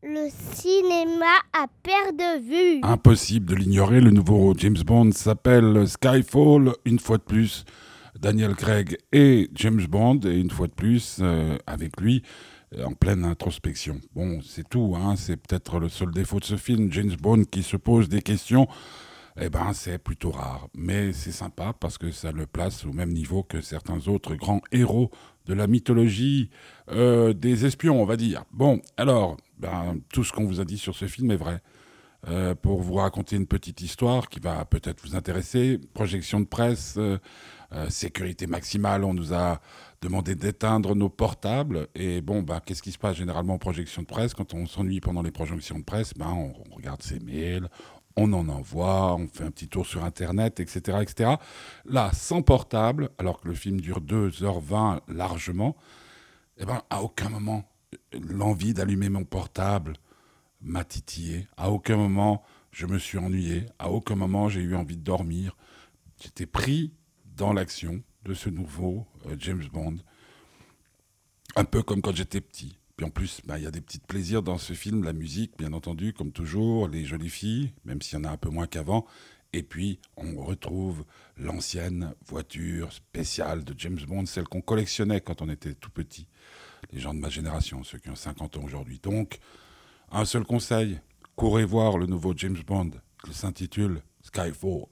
Le cinéma à perte de vue. Impossible de l'ignorer, le nouveau James Bond s'appelle Skyfall, une fois de plus. Daniel Craig et James Bond, et une fois de plus, euh, avec lui, euh, en pleine introspection. Bon, c'est tout, hein, c'est peut-être le seul défaut de ce film, James Bond qui se pose des questions. Eh ben, c'est plutôt rare, mais c'est sympa parce que ça le place au même niveau que certains autres grands héros de la mythologie euh, des espions, on va dire. Bon, alors, ben, tout ce qu'on vous a dit sur ce film est vrai. Euh, pour vous raconter une petite histoire qui va peut-être vous intéresser. Projection de presse, euh, euh, sécurité maximale, on nous a demandé d'éteindre nos portables. Et bon, ben, qu'est-ce qui se passe généralement en projection de presse? Quand on s'ennuie pendant les projections de presse, ben, on, on regarde ses mails, on en envoie, on fait un petit tour sur Internet, etc. etc. Là, sans portable, alors que le film dure 2h20 largement, eh ben, à aucun moment, l'envie d'allumer mon portable m'a titillé. À aucun moment, je me suis ennuyé. À aucun moment, j'ai eu envie de dormir. J'étais pris dans l'action de ce nouveau euh, James Bond. Un peu comme quand j'étais petit. Puis en plus, bah, il y a des petits plaisirs dans ce film, la musique, bien entendu, comme toujours, les jolies filles, même s'il y en a un peu moins qu'avant. Et puis, on retrouve l'ancienne voiture spéciale de James Bond, celle qu'on collectionnait quand on était tout petit. Les gens de ma génération, ceux qui ont 50 ans aujourd'hui. Donc, un seul conseil, courez voir le nouveau James Bond, qui s'intitule Skyfall.